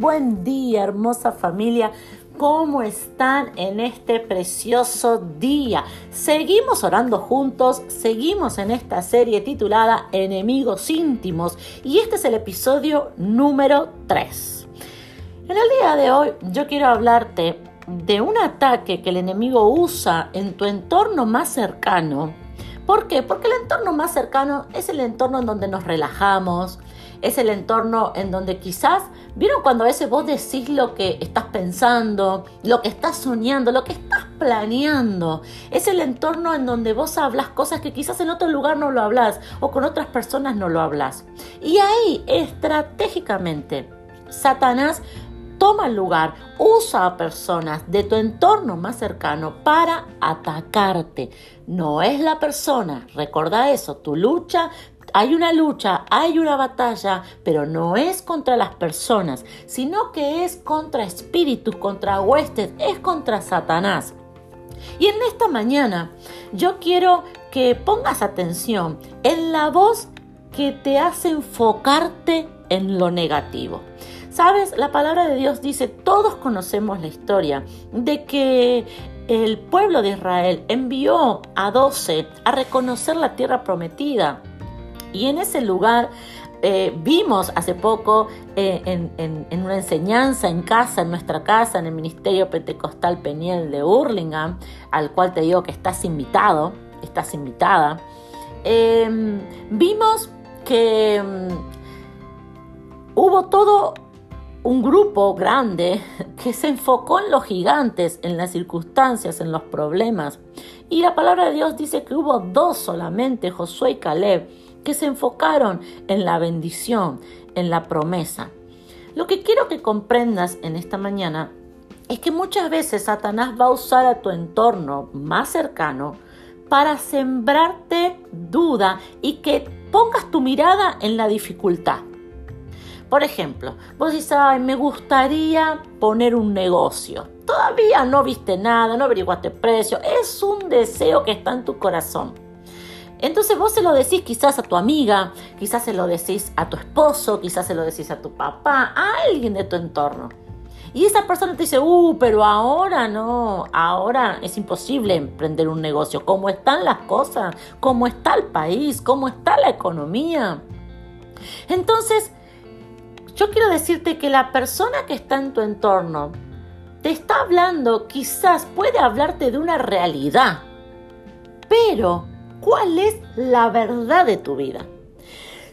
buen día, hermosa familia. ¿Cómo están en este precioso día? Seguimos orando juntos, seguimos en esta serie titulada Enemigos íntimos y este es el episodio número 3. En el día de hoy yo quiero hablarte de un ataque que el enemigo usa en tu entorno más cercano. ¿Por qué? Porque el entorno más cercano es el entorno en donde nos relajamos, es el entorno en donde quizás, ¿vieron cuando a veces vos decís lo que estás pensando, lo que estás soñando, lo que estás planeando? Es el entorno en donde vos hablas cosas que quizás en otro lugar no lo hablas o con otras personas no lo hablas. Y ahí, estratégicamente, Satanás toma lugar, usa a personas de tu entorno más cercano para atacarte. No es la persona, recuerda eso, tu lucha hay una lucha, hay una batalla, pero no es contra las personas, sino que es contra espíritus, contra huestes, es contra Satanás. Y en esta mañana yo quiero que pongas atención en la voz que te hace enfocarte en lo negativo. Sabes, la palabra de Dios dice, todos conocemos la historia de que el pueblo de Israel envió a doce a reconocer la tierra prometida. Y en ese lugar eh, vimos hace poco eh, en, una enseñanza en casa, en nuestra casa, en el Ministerio Pentecostal Peniel de Hurlingham, al cual te digo que estás invitado, estás invitada, em, vimos que em, hubo todo un grupo grande que se enfocó en los gigantes, en las circunstancias, en los problemas. Y la palabra de Dios dice que hubo dos solamente, Josué y Caleb, que se enfocaron en la bendición, en la promesa. Lo que quiero que comprendas en esta mañana es que muchas veces Satanás va a usar a tu entorno más cercano para sembrarte duda y que pongas tu mirada en la dificultad. Por ejemplo, vos dices, ay, me gustaría poner un negocio. Todavía no viste nada, no averiguaste precio. Es un deseo que está en tu corazón. Entonces vos se lo decís quizás a tu amiga, quizás se lo decís a tu esposo, quizás se lo decís a tu papá, a alguien de tu entorno. Y esa persona te dice, uh, pero ahora no, ahora es imposible emprender un negocio. ¿Cómo están las cosas? ¿Cómo está el país? ¿Cómo está la economía? Entonces, yo quiero decirte que la persona que está en tu entorno te está hablando, quizás puede hablarte de una realidad, pero cuál es la verdad de tu vida.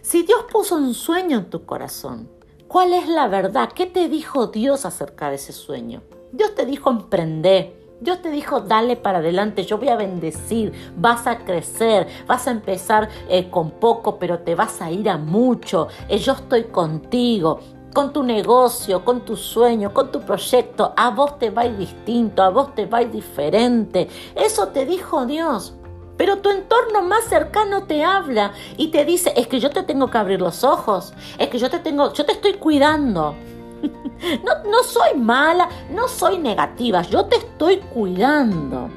Si Dios puso un sueño en tu corazón, ¿cuál es la verdad? ¿Qué te dijo Dios acerca de ese sueño? Dios te dijo emprender. Dios te dijo, dale para adelante, yo voy a bendecir, vas a crecer, vas a empezar eh, con poco, pero te vas a ir a mucho. Eh, yo estoy contigo, con tu negocio, con tu sueño, con tu proyecto. A vos te va a ir distinto, a vos te va a ir diferente. Eso te dijo Dios. Pero tu entorno más cercano te habla y te dice, es que yo te tengo que abrir los ojos, es que yo te tengo, yo te estoy cuidando. no, no soy mala, no soy negativa, yo te estoy cuidando.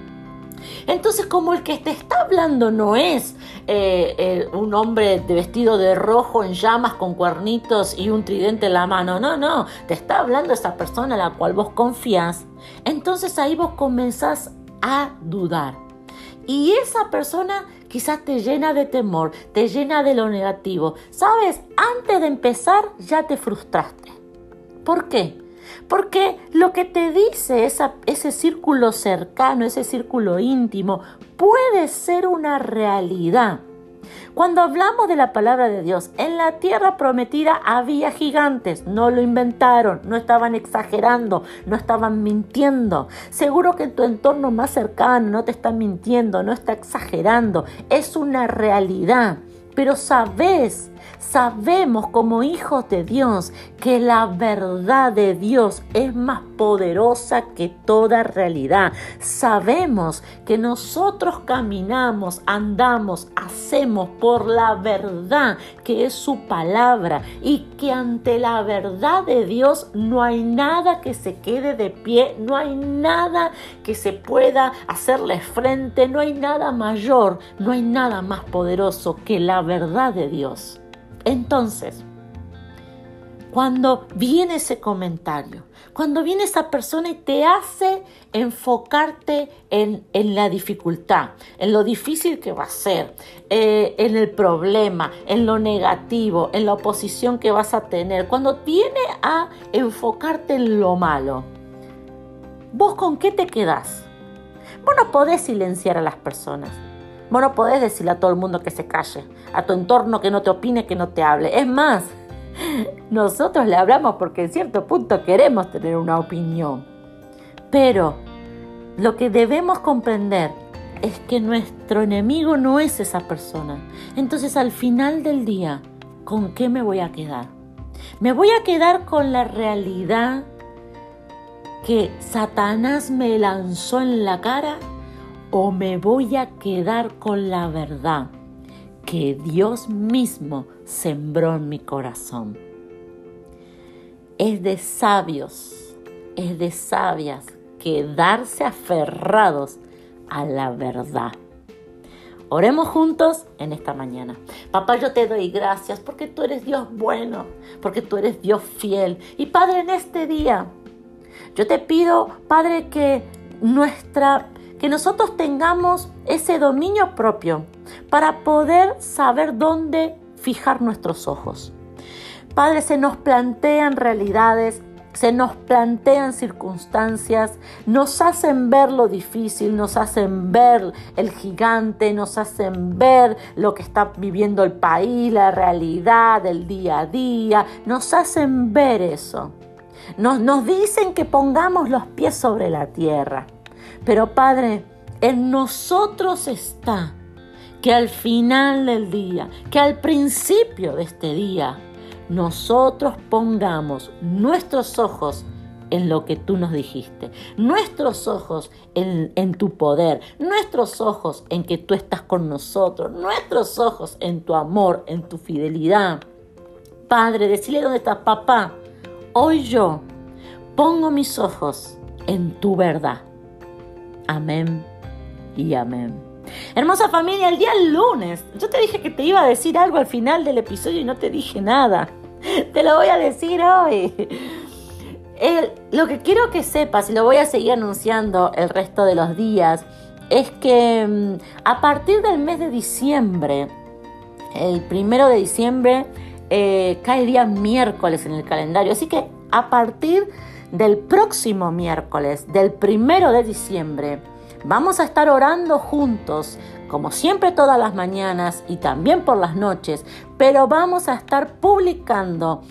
Entonces, como el que te está hablando no es eh, un hombre de vestido de rojo en llamas con cuernitos y un tridente en la mano, no, no, te está hablando esa persona a la cual vos confías, entonces ahí vos comenzás a dudar. Y esa persona quizás te llena de temor, te llena de lo negativo. ¿Sabes? Antes de empezar ya te frustraste. ¿Por qué? Porque lo que te dice ese círculo cercano, ese círculo íntimo, puede ser una realidad. Cuando hablamos de la palabra de Dios, en la tierra prometida había gigantes, no lo inventaron, no estaban exagerando, no estaban mintiendo. Seguro que en tu entorno más cercano no te está mintiendo, no está exagerando, es una realidad. Pero sabes, sabemos como hijos de Dios que la verdad de Dios es más poderosa que toda realidad. Sabemos que nosotros caminamos, andamos, hacemos por la verdad que es su palabra y que ante la verdad de Dios no hay nada que se quede de pie, no hay nada que se pueda hacerle frente, no hay nada mayor, no hay nada más poderoso que la verdad de Dios. Entonces, cuando viene ese comentario, cuando viene esa persona y te hace enfocarte en, la dificultad, en lo difícil que va a ser, eh, en el problema, en lo negativo, en la oposición que vas a tener, cuando viene a enfocarte en lo malo, ¿vos con qué te quedás? Vos no podés silenciar a las personas. Vos no podés decirle a todo el mundo que se calle, a tu entorno que no te opine, que no te hable. Es más, nosotros le hablamos porque en cierto punto queremos tener una opinión. Pero lo que debemos comprender es que nuestro enemigo no es esa persona. Entonces al final del día, ¿con qué me voy a quedar? Me voy a quedar con la realidad que Satanás me lanzó en la cara o me voy a quedar con la verdad que Dios mismo sembró en mi corazón. Es de sabios, es de sabias quedarse aferrados a la verdad. Oremos juntos en esta mañana. Papá, yo te doy gracias porque tú eres Dios bueno, porque tú eres Dios fiel. Y Padre, en este día, yo te pido, Padre, que nuestra que nosotros tengamos ese dominio propio para poder saber dónde fijar nuestros ojos. Padre, se nos plantean realidades, se nos plantean circunstancias, nos hacen ver lo difícil, nos hacen ver el gigante, nos hacen ver lo que está viviendo el país, la realidad del día a día, nos hacen ver eso. Nos, nos dicen que pongamos los pies sobre la tierra. Pero Padre, en nosotros está que al final del día, que al principio de este día, nosotros pongamos nuestros ojos en lo que tú nos dijiste, nuestros ojos en, en, tu poder, nuestros ojos en que tú estás con nosotros, nuestros ojos en tu amor, en tu fidelidad. Padre, decirle dónde estás, papá. Hoy yo pongo mis ojos en tu verdad. Amén y amén. Hermosa familia, el día lunes, yo te dije que te iba a decir algo al final del episodio y no te dije nada. Te lo voy a decir hoy. lo que quiero que sepas, y lo voy a seguir anunciando el resto de los días, es que mm, a partir del mes de diciembre, el primero de diciembre, eh, cae día miércoles en el calendario. Así que a partir del próximo miércoles, del primero de diciembre, vamos a estar orando juntos, como siempre todas las mañanas y también por las noches, pero vamos a estar publicando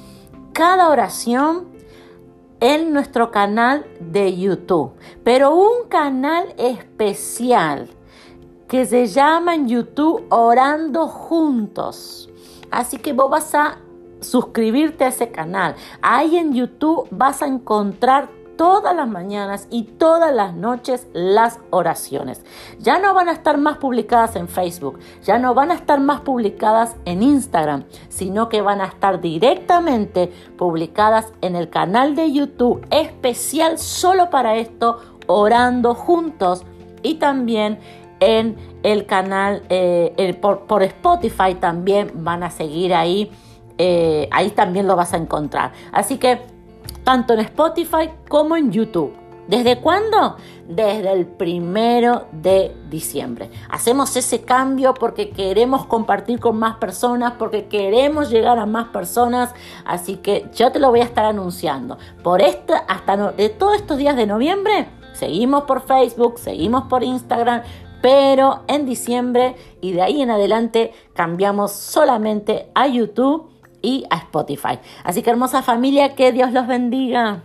cada oración en nuestro canal de YouTube, pero un canal especial que se llama en YouTube Orando Juntos. Así que vos vas a suscribirte a ese canal. Ahí en YouTube vas a encontrar todas las mañanas y todas las noches las oraciones. Ya no van a estar más publicadas en Facebook, ya no van a estar más publicadas en Instagram, sino que van a estar directamente publicadas en el canal de YouTube especial solo para esto, orando juntos y también en el canal eh, por, por Spotify también van a seguir ahí eh, ahí también lo vas a encontrar. Así que tanto en Spotify como en YouTube. ¿Desde cuándo? Desde el primero de diciembre. Hacemos ese cambio porque queremos compartir con más personas, porque queremos llegar a más personas. Así que yo te lo voy a estar anunciando. Por este, hasta de todos estos días de noviembre, seguimos por Facebook, seguimos por Instagram, pero en diciembre y de ahí en adelante cambiamos solamente a YouTube y a Spotify. Así que hermosa familia, que Dios los bendiga.